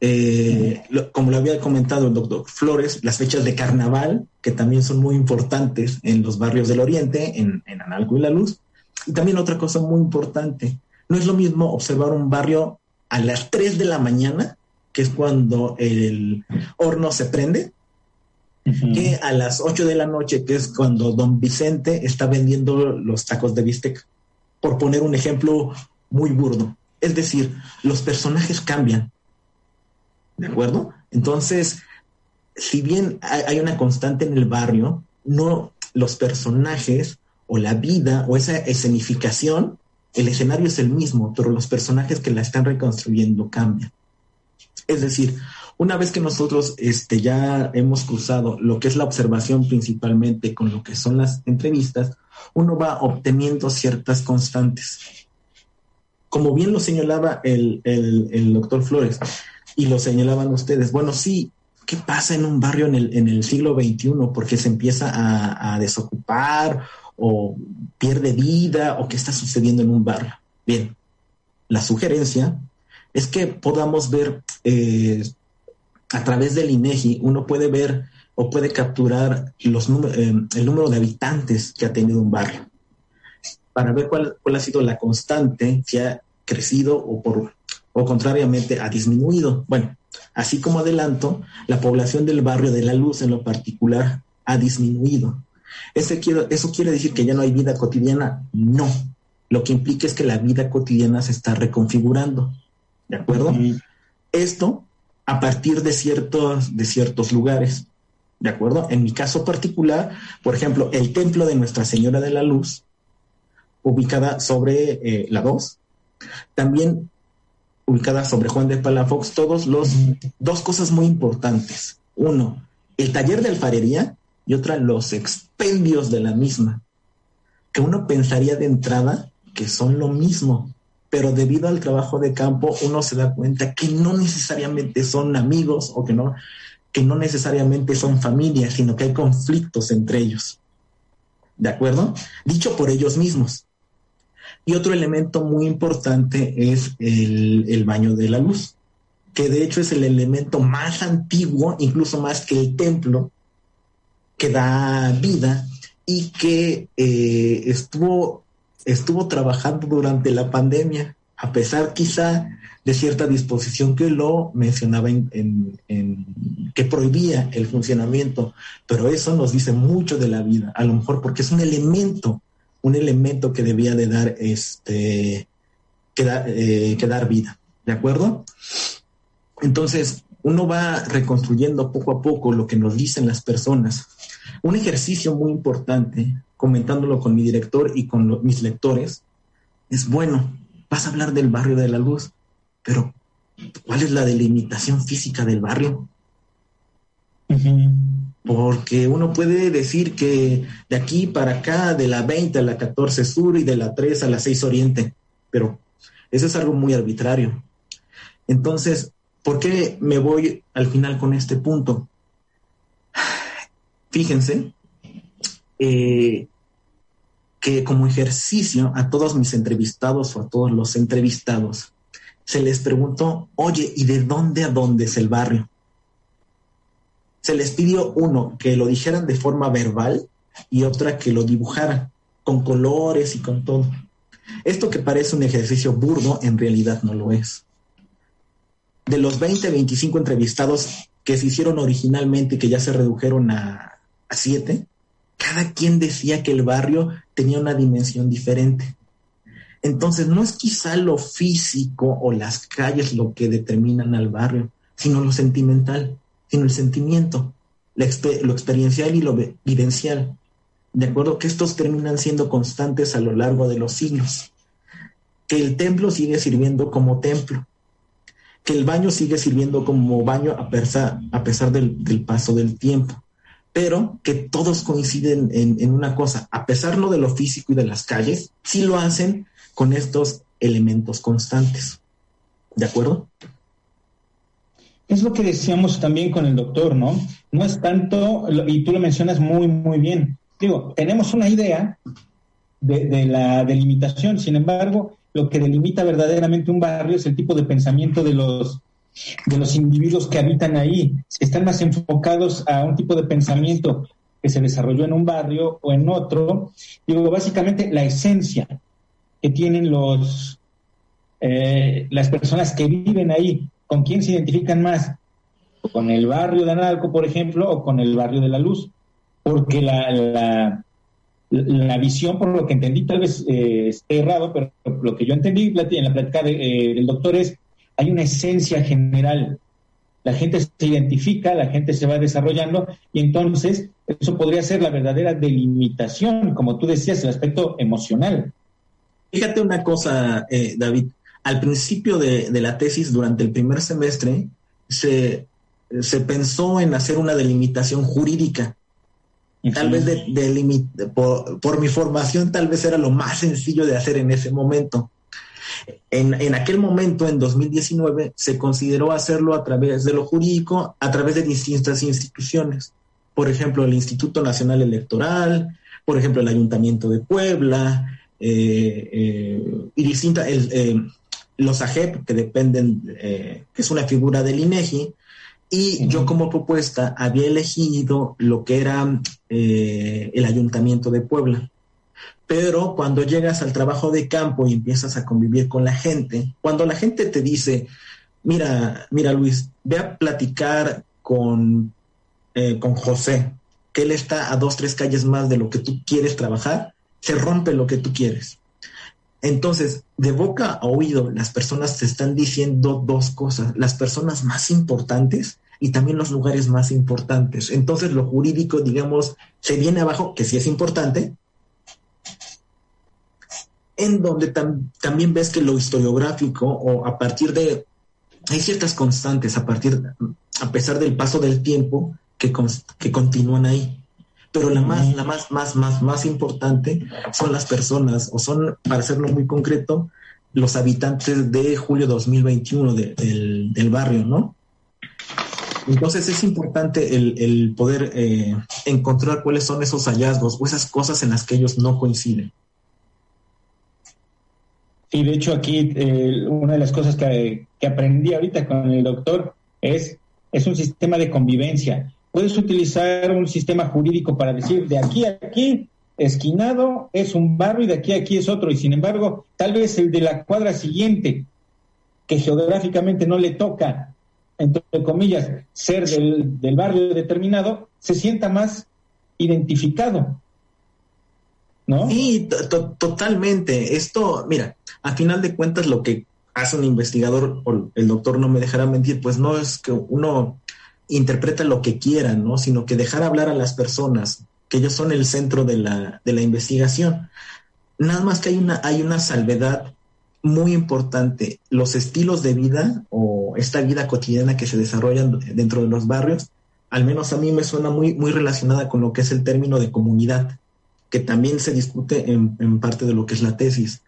Eh, como lo había comentado el doctor Flores, las fechas de carnaval, que también son muy importantes en los barrios del Oriente, en, en Analco y La Luz. Y también otra cosa muy importante, no es lo mismo observar un barrio a las 3 de la mañana, que es cuando el horno se prende, que a las 8 de la noche, que es cuando don Vicente está vendiendo los tacos de bistec, por poner un ejemplo muy burdo. Es decir, los personajes cambian. ¿De acuerdo? Entonces, si bien hay una constante en el barrio, no los personajes o la vida o esa escenificación, el escenario es el mismo, pero los personajes que la están reconstruyendo cambian. Es decir, una vez que nosotros este, ya hemos cruzado lo que es la observación principalmente con lo que son las entrevistas, uno va obteniendo ciertas constantes. Como bien lo señalaba el, doctor Flores y lo señalaban ustedes, bueno, sí, ¿qué pasa en un barrio en el, en el siglo XXI? Porque se empieza a, a desocupar o pierde vida o qué está sucediendo en un barrio. Bien, la sugerencia es que podamos ver eh, a través del INEGI, uno puede ver o puede capturar los eh, el número de habitantes que ha tenido un barrio para ver cuál, cuál ha sido la constante, si ha crecido o por o contrariamente ha disminuido. Bueno, así como adelanto, la población del barrio de la luz en lo particular ha disminuido. ¿Ese ¿Eso quiere decir que ya no hay vida cotidiana? No. Lo que implica es que la vida cotidiana se está reconfigurando. ¿De acuerdo? Esto a partir de ciertos, de ciertos lugares. ¿De acuerdo? En mi caso particular, por ejemplo, el templo de Nuestra Señora de la Luz, ubicada sobre eh, la 2, también ubicada sobre Juan de Palafox, todos los dos cosas muy importantes. Uno, el taller de alfarería y otra, los expendios de la misma, que uno pensaría de entrada que son lo mismo, pero debido al trabajo de campo uno se da cuenta que no necesariamente son amigos o que no, que no necesariamente son familias, sino que hay conflictos entre ellos. ¿De acuerdo? Dicho por ellos mismos. Y otro elemento muy importante es el, el, baño de la luz, que de hecho es el elemento más antiguo, incluso más que el templo, que da vida y que eh, estuvo, estuvo trabajando durante la pandemia, a pesar quizá de cierta disposición que lo mencionaba en, que prohibía el funcionamiento, pero eso nos dice mucho de la vida, a lo mejor porque es un elemento un elemento que debía de dar este eh, que dar vida, ¿de acuerdo? Entonces, uno va reconstruyendo poco a poco lo que nos dicen las personas. Un ejercicio muy importante, comentándolo con mi director y con mis lectores, es bueno, vas a hablar del barrio de la luz, pero ¿cuál es la delimitación física del barrio? Porque uno puede decir que de aquí para acá, de la 20 a la 14 sur y de la 3 a la 6 oriente, pero eso es algo muy arbitrario. Entonces, ¿por qué me voy al final con este punto? Fíjense eh, que como ejercicio a todos mis entrevistados o a todos los entrevistados, se les preguntó, oye, ¿y de dónde a dónde es el barrio? Se les pidió uno que lo dijeran de forma verbal y otra que lo dibujaran con colores y con todo. Esto que parece un ejercicio burdo, en realidad no lo es. De los 20, 25 entrevistados que se hicieron originalmente, que ya se redujeron a, a siete, cada quien decía que el barrio tenía una dimensión diferente. Entonces, no es quizá lo físico o las calles lo que determinan al barrio, sino lo sentimental sino el sentimiento, lo experiencial y lo vivencial. De acuerdo que estos terminan siendo constantes a lo largo de los siglos. Que el templo sigue sirviendo como templo. Que el baño sigue sirviendo como baño a pesar, del, paso del tiempo. Pero que todos coinciden en, una cosa, a pesar de lo físico y de las calles, sí lo hacen con estos elementos constantes. ¿De acuerdo? Es lo que decíamos también con el doctor, ¿no? No es tanto, y tú lo mencionas muy, muy bien. Digo, tenemos una idea de, la delimitación, sin embargo, lo que delimita verdaderamente un barrio es el tipo de pensamiento de los, de los individuos que habitan ahí. Están más enfocados a un tipo de pensamiento que se desarrolló en un barrio o en otro. Digo, básicamente la esencia que tienen los, eh, las personas que viven ahí. ¿Con quién se identifican más? ¿Con el barrio de Analco, por ejemplo, o con el barrio de la Luz? Porque la, la, visión, por lo que entendí, tal vez eh, esté errado, pero lo que yo entendí en la plática eh, del doctor es, hay una esencia general. La gente se identifica, la gente se va desarrollando y entonces eso podría ser la verdadera delimitación, como tú decías, el aspecto emocional. Fíjate una cosa, eh, David al principio de, la tesis, durante el primer semestre, se, pensó en hacer una delimitación jurídica. Tal vez de, por, mi formación, tal vez era lo más sencillo de hacer en ese momento. En, en, aquel momento, en 2019, se consideró hacerlo a través de lo jurídico, a través de distintas instituciones. Por ejemplo, el Instituto Nacional Electoral, por ejemplo, el Ayuntamiento de Puebla, eh, eh, y distintas, el, eh, los AGEP, que dependen, eh, que es una figura del INEGI, y yo como propuesta había elegido lo que era eh, el Ayuntamiento de Puebla. Pero cuando llegas al trabajo de campo y empiezas a convivir con la gente, cuando la gente te dice, mira, mira Luis, ve a platicar con, eh, con José, que él está a dos, tres calles más de lo que tú quieres trabajar, se rompe lo que tú quieres. Entonces, de boca a oído, las personas te están diciendo dos cosas, las personas más importantes y también los lugares más importantes. Entonces, lo jurídico, digamos, se viene abajo, que sí es importante, en donde también ves que lo historiográfico o a partir de, hay ciertas constantes a partir, a pesar del paso del tiempo que, que continúan ahí pero la más, la más, más, más, más importante son las personas, o son, para hacerlo muy concreto, los habitantes de julio 2021 del, del, barrio, ¿no? Entonces es importante el, el poder eh, encontrar cuáles son esos hallazgos o esas cosas en las que ellos no coinciden. Y de hecho aquí eh, una de las cosas que, que, aprendí ahorita con el doctor es, es un sistema de convivencia puedes utilizar un sistema jurídico para decir de aquí a aquí, esquinado es un barrio y de aquí a aquí es otro. Y sin embargo, tal vez el de la cuadra siguiente, que geográficamente no le toca, entre comillas, ser del, del barrio determinado, se sienta más identificado. ¿No? Sí, totalmente. Esto, mira, a final de cuentas lo que hace un investigador, o el doctor no me dejará mentir, pues no es que uno interpreta lo que quieran, ¿no? Sino que dejar hablar a las personas, que ellos son el centro de la, de la investigación. Nada más que hay una, hay una salvedad muy importante. Los estilos de vida o esta vida cotidiana que se desarrollan dentro de los barrios, al menos a mí me suena muy, muy relacionada con lo que es el término de comunidad, que también se discute en, en parte de lo que es la tesis.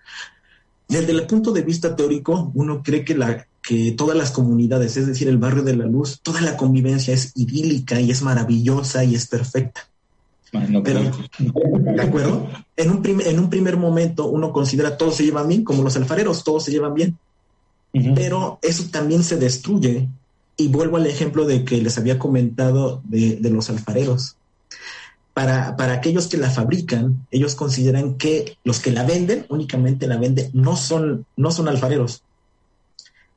Desde el punto de vista teórico, uno cree que la, que todas las comunidades, es decir, el barrio de la luz, toda la convivencia es idílica y es maravillosa y es perfecta. Pero, ¿de acuerdo? En un, en un primer momento uno considera todos se llevan bien, como los alfareros, todos se llevan bien. Pero eso también se destruye. Y vuelvo al ejemplo de que les había comentado de, de los alfareros. Para, para, aquellos que la fabrican, ellos consideran que los que la venden, únicamente la venden, no son, no son alfareros,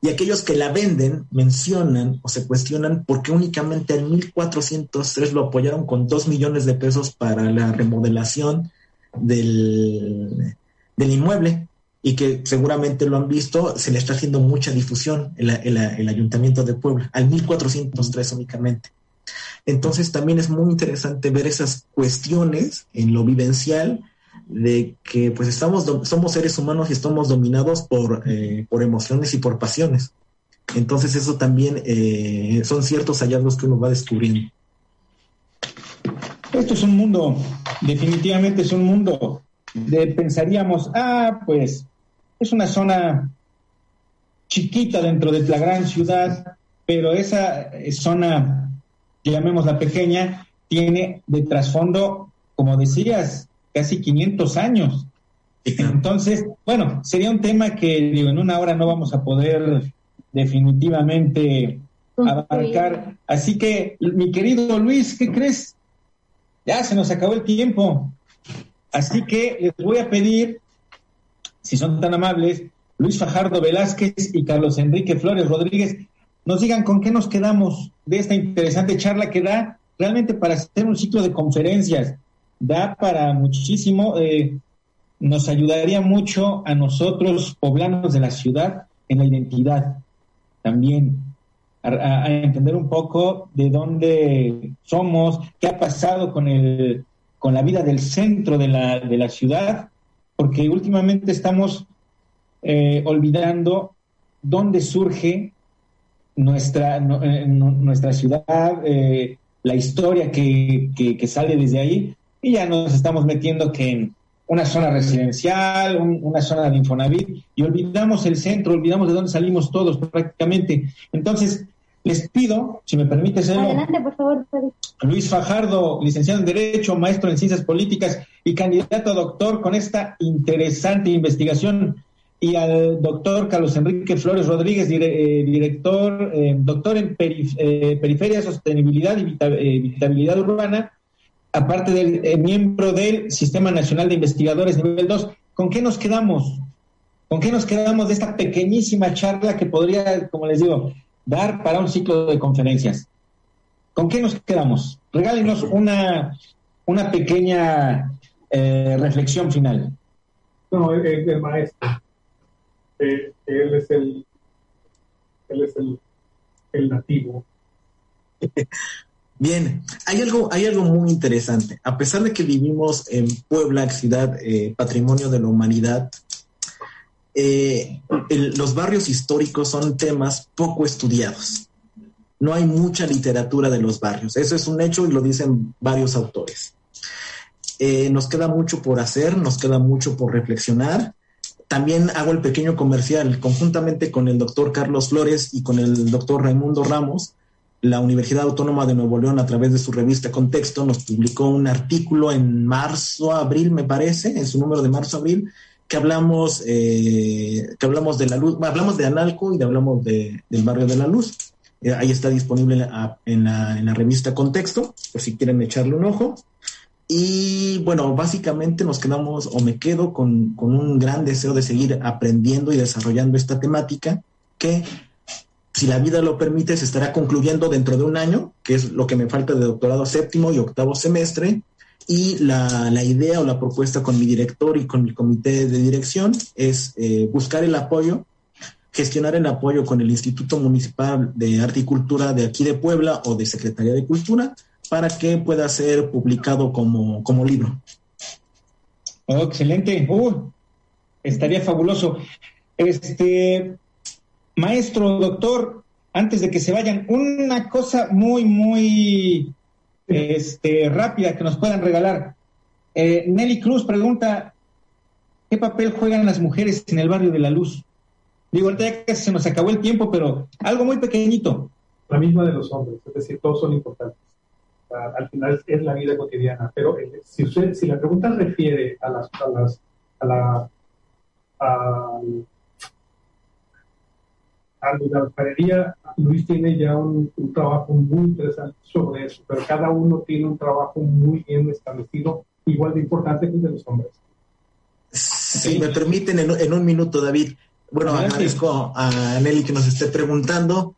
y aquellos que la venden mencionan o se cuestionan por qué únicamente en 1403 lo apoyaron con 2 millones de pesos para la remodelación del, del inmueble y que seguramente lo han visto, se le está haciendo mucha difusión el, el Ayuntamiento de Puebla, al 1403 únicamente. Entonces también es muy interesante ver esas cuestiones en lo vivencial de que pues estamos, somos seres humanos y estamos dominados por, eh, por emociones y por pasiones. Entonces eso también eh, son ciertos hallazgos que uno va descubriendo. Esto es un mundo, definitivamente es un mundo de pensaríamos, ah, pues es una zona chiquita dentro de la gran ciudad, pero esa zona, llamémosla pequeña, tiene de trasfondo, como decías, casi 500 años. Entonces, bueno, sería un tema que digo, en una hora no vamos a poder definitivamente abarcar. Así que, mi querido Luis, ¿qué crees? Ya se nos acabó el tiempo. Así que les voy a pedir, si son tan amables, Luis Fajardo Velázquez y Carlos Enrique Flores Rodríguez, nos digan con qué nos quedamos de esta interesante charla que da realmente para hacer un ciclo de conferencias da para muchísimo, eh, nos ayudaría mucho a nosotros, poblanos de la ciudad, en la identidad. También, a, entender un poco de dónde somos, qué ha pasado con, el, con la vida del centro de la, de la ciudad, porque últimamente estamos eh, olvidando dónde surge nuestra, eh, nuestra ciudad, la historia que, que, sale desde ahí, y ya nos estamos metiendo que en una zona residencial, una zona de Infonavit, y olvidamos el centro, olvidamos de dónde salimos todos prácticamente. Entonces, les pido, si me permite ser Adelante, por favor. Luis Fajardo, licenciado en Derecho, maestro en Ciencias Políticas y candidato a doctor con esta interesante investigación y al doctor Carlos Enrique Flores Rodríguez, eh, director, eh, doctor en Periferia, Sostenibilidad y Vitabilidad Urbana, aparte del miembro del Sistema Nacional de Investigadores nivel 2. ¿Con qué nos quedamos? ¿Con qué nos quedamos de esta pequeñísima charla que podría, como les digo, dar para un ciclo de conferencias? ¿Con qué nos quedamos? Regálenos una, una pequeña reflexión final. No, el maestro él es el, él es el, el nativo. (laughs) Bien, hay algo, hay algo muy interesante. A pesar de que vivimos en Puebla, ciudad eh, patrimonio de la humanidad, eh, los barrios históricos son temas poco estudiados. No hay mucha literatura de los barrios. Eso es un hecho y lo dicen varios autores. Eh, nos queda mucho por hacer, nos queda mucho por reflexionar también hago el pequeño comercial conjuntamente con el doctor Carlos Flores y con el doctor Raimundo Ramos. La Universidad Autónoma de Nuevo León, a través de su revista Contexto, nos publicó un artículo en marzo, abril, me parece, en su número de marzo, abril, que hablamos, eh, que hablamos de la luz, hablamos de Analco y hablamos de, del barrio de la luz. Eh, ahí está disponible en la, en la revista Contexto, por si quieren echarle un ojo. Y bueno, básicamente nos quedamos o me quedo con, un gran deseo de seguir aprendiendo y desarrollando esta temática que, si la vida lo permite, se estará concluyendo dentro de un año, que es lo que me falta de doctorado séptimo y octavo semestre. Y la, idea o la propuesta con mi director y con mi comité de dirección es eh, buscar el apoyo, gestionar el apoyo con el Instituto Municipal de Arte y Cultura de aquí de Puebla o de Secretaría de Cultura para que pueda ser publicado como, como libro. Oh, excelente. Uh, estaría fabuloso. Este, maestro, doctor, antes de que se vayan, una cosa muy, muy este, rápida que nos puedan regalar. Eh, Nelly Cruz pregunta, ¿qué papel juegan las mujeres en el barrio de la luz? Digo, ahorita ya que se nos acabó el tiempo, pero algo muy pequeñito. La misma de los hombres, es decir, todos son importantes al final es la vida cotidiana. Pero eh, si, usted, si la pregunta refiere a las, a las a la la alfarería, Luis tiene ya un, trabajo muy interesante sobre eso, pero cada uno tiene un trabajo muy bien establecido, igual de importante que el de los hombres. Si me permiten, en, en un minuto, David. Bueno, agradezco a Nelly que nos esté preguntando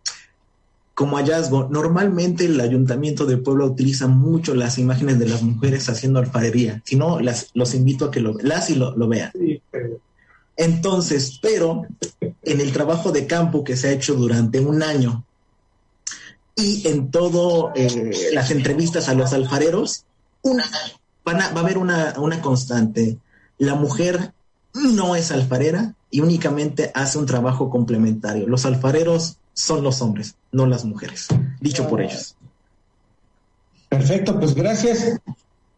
como hallazgo, normalmente el ayuntamiento de Puebla utiliza mucho las imágenes de las mujeres haciendo alfarería. Si no, las, los invito a que lo, las y lo, vean. Entonces, pero en el trabajo de campo que se ha hecho durante un año y en todo eh, las entrevistas a los alfareros, una, va a haber una, una constante. La mujer no es alfarera y únicamente hace un trabajo complementario. Los alfareros son los hombres, no las mujeres. Dicho por ellos. Perfecto, pues gracias.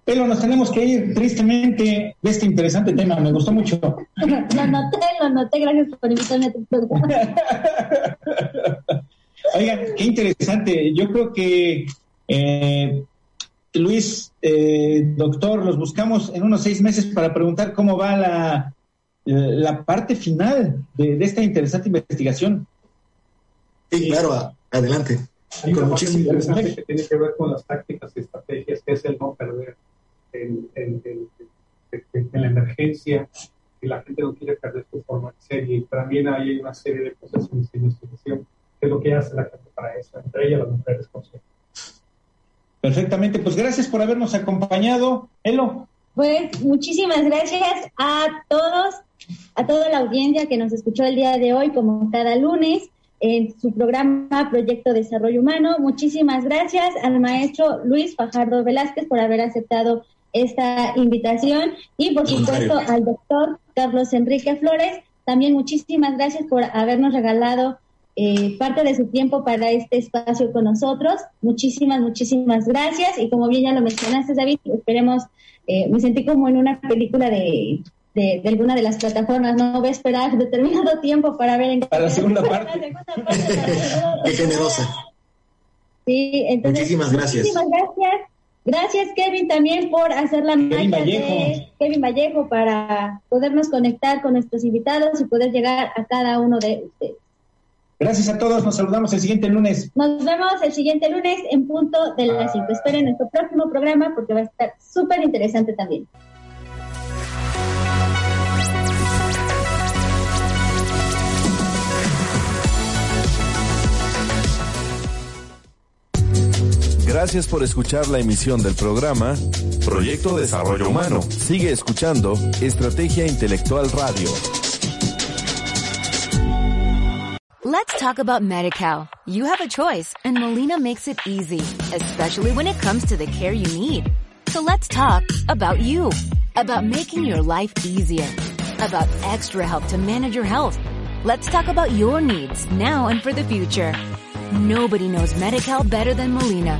Pero nos tenemos que ir tristemente de este interesante tema. Me gustó mucho. Lo noté, lo noté. Gracias por invitarme a tu programa. (laughs) (laughs) Oigan, qué interesante. Yo creo que eh, Luis, eh, doctor, los buscamos en unos seis meses para preguntar cómo va la, la parte final de esta interesante investigación. Sí, claro, adelante. Hay una parte interesante que tiene que ver con las tácticas y estrategias, que es el no perder en, la emergencia, y la gente no quiere perder su forma de serie. Y también hay una serie de cosas en esta investigación, que es lo que hace la gente para eso, entre ellas las mujeres conscientes. Perfectamente, pues gracias por habernos acompañado. Elo. Pues muchísimas gracias a todos, a toda la audiencia que nos escuchó el día de hoy, como cada lunes en su programa Proyecto Desarrollo Humano. Muchísimas gracias al maestro Luis Fajardo Velázquez por haber aceptado esta invitación y por supuesto al doctor Carlos Enrique Flores. También muchísimas gracias por habernos regalado eh, parte de su tiempo para este espacio con nosotros. Muchísimas, muchísimas gracias. Y como bien ya lo mencionaste, David, esperemos, eh, me sentí como en una película de de, alguna de las plataformas, no voy a esperar determinado (laughs) tiempo para ver en (laughs) para la segunda parte. (laughs) Qué generosa. Sí, entonces, muchísimas gracias. Muchísimas gracias. Gracias, Kevin, también por hacer la Kevin magia Vallejo. de Kevin Vallejo para podernos conectar con nuestros invitados y poder llegar a cada uno de ustedes. Gracias a todos, nos saludamos el siguiente lunes. Nos vemos el siguiente lunes en punto de las 5. Esperen nuestro próximo programa porque va a estar súper interesante también. Gracias por escuchar la emisión del programa Proyecto Desarrollo Humano. Sigue escuchando Estrategia Intelectual Radio. Let's talk about MediCal. You have a choice and Molina makes it easy, especially when it comes to the care you need. So let's talk about you, about making your life easier, about extra help to manage your health. Let's talk about your needs now and for the future. Nobody knows MediCal better than Molina.